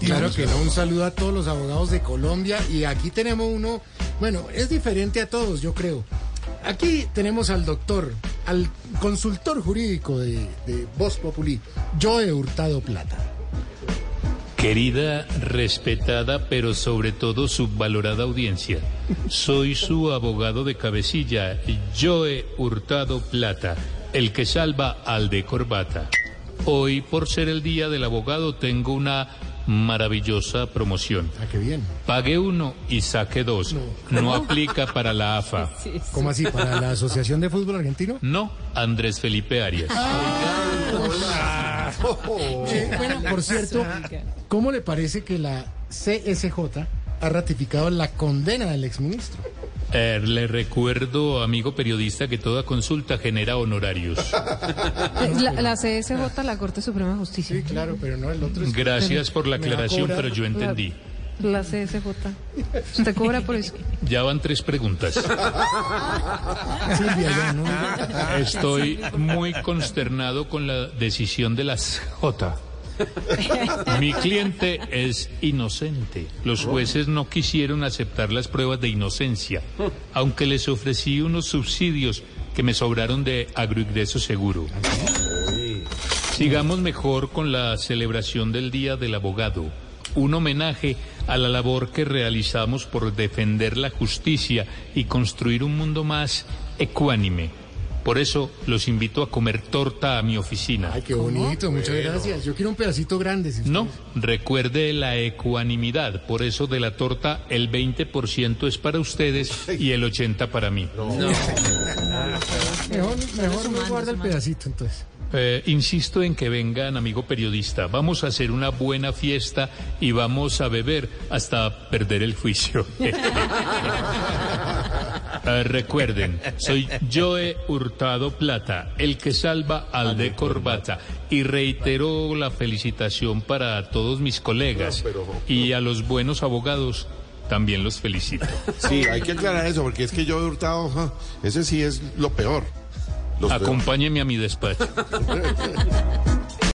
claro que no. Un saludo a todos los abogados de Colombia. Y aquí tenemos uno, bueno, es diferente a todos, yo creo. Aquí tenemos al doctor, al consultor jurídico de, de Voz Populi, Joe Hurtado Plata. Querida, respetada, pero sobre todo subvalorada audiencia, soy su abogado de cabecilla, Joe Hurtado Plata, el que salva al de corbata. Hoy, por ser el día del abogado, tengo una maravillosa promoción. Ah, qué bien. Pague uno y saque dos. No, aplica para la AFA. ¿Cómo así? ¿Para la Asociación de Fútbol Argentino? No, Andrés Felipe Arias. Eh, bueno, por cierto, ¿cómo le parece que la CSJ ha ratificado la condena del exministro? Eh, le recuerdo, amigo periodista, que toda consulta genera honorarios. La, la CSJ, la Corte Suprema de Justicia. Sí, claro, pero no el otro. Es Gracias por la aclaración, pero yo entendí. La CSJ. ¿Usted cobra por eso? Ya van tres preguntas. Silvia, ya, ¿no? Estoy muy consternado con la decisión de la J. Mi cliente es inocente. Los jueces no quisieron aceptar las pruebas de inocencia, aunque les ofrecí unos subsidios que me sobraron de agroingreso seguro. Sigamos mejor con la celebración del Día del Abogado, un homenaje a la labor que realizamos por defender la justicia y construir un mundo más ecuánime. Por eso los invito a comer torta a mi oficina. Ay, qué bonito, muchas gracias. Yo quiero un pedacito grande. si usted- No, recuerde la ecuanimidad. Por eso de la torta el 20% es para ustedes y el 80% para mí. Mejor, mejor me guarda el pedacito, entonces. Eh, insisto en que vengan, amigo periodista. Vamos a hacer una buena fiesta y vamos a beber hasta perder el juicio. Eh, recuerden, soy Joe Hurtado Plata, el que salva al de corbata. Y reitero la felicitación para todos mis colegas y a los buenos abogados también los felicito. Sí, hay que aclarar eso, porque es que yo he hurtado, ja, ese sí es lo peor. Acompáñeme a mi despacho.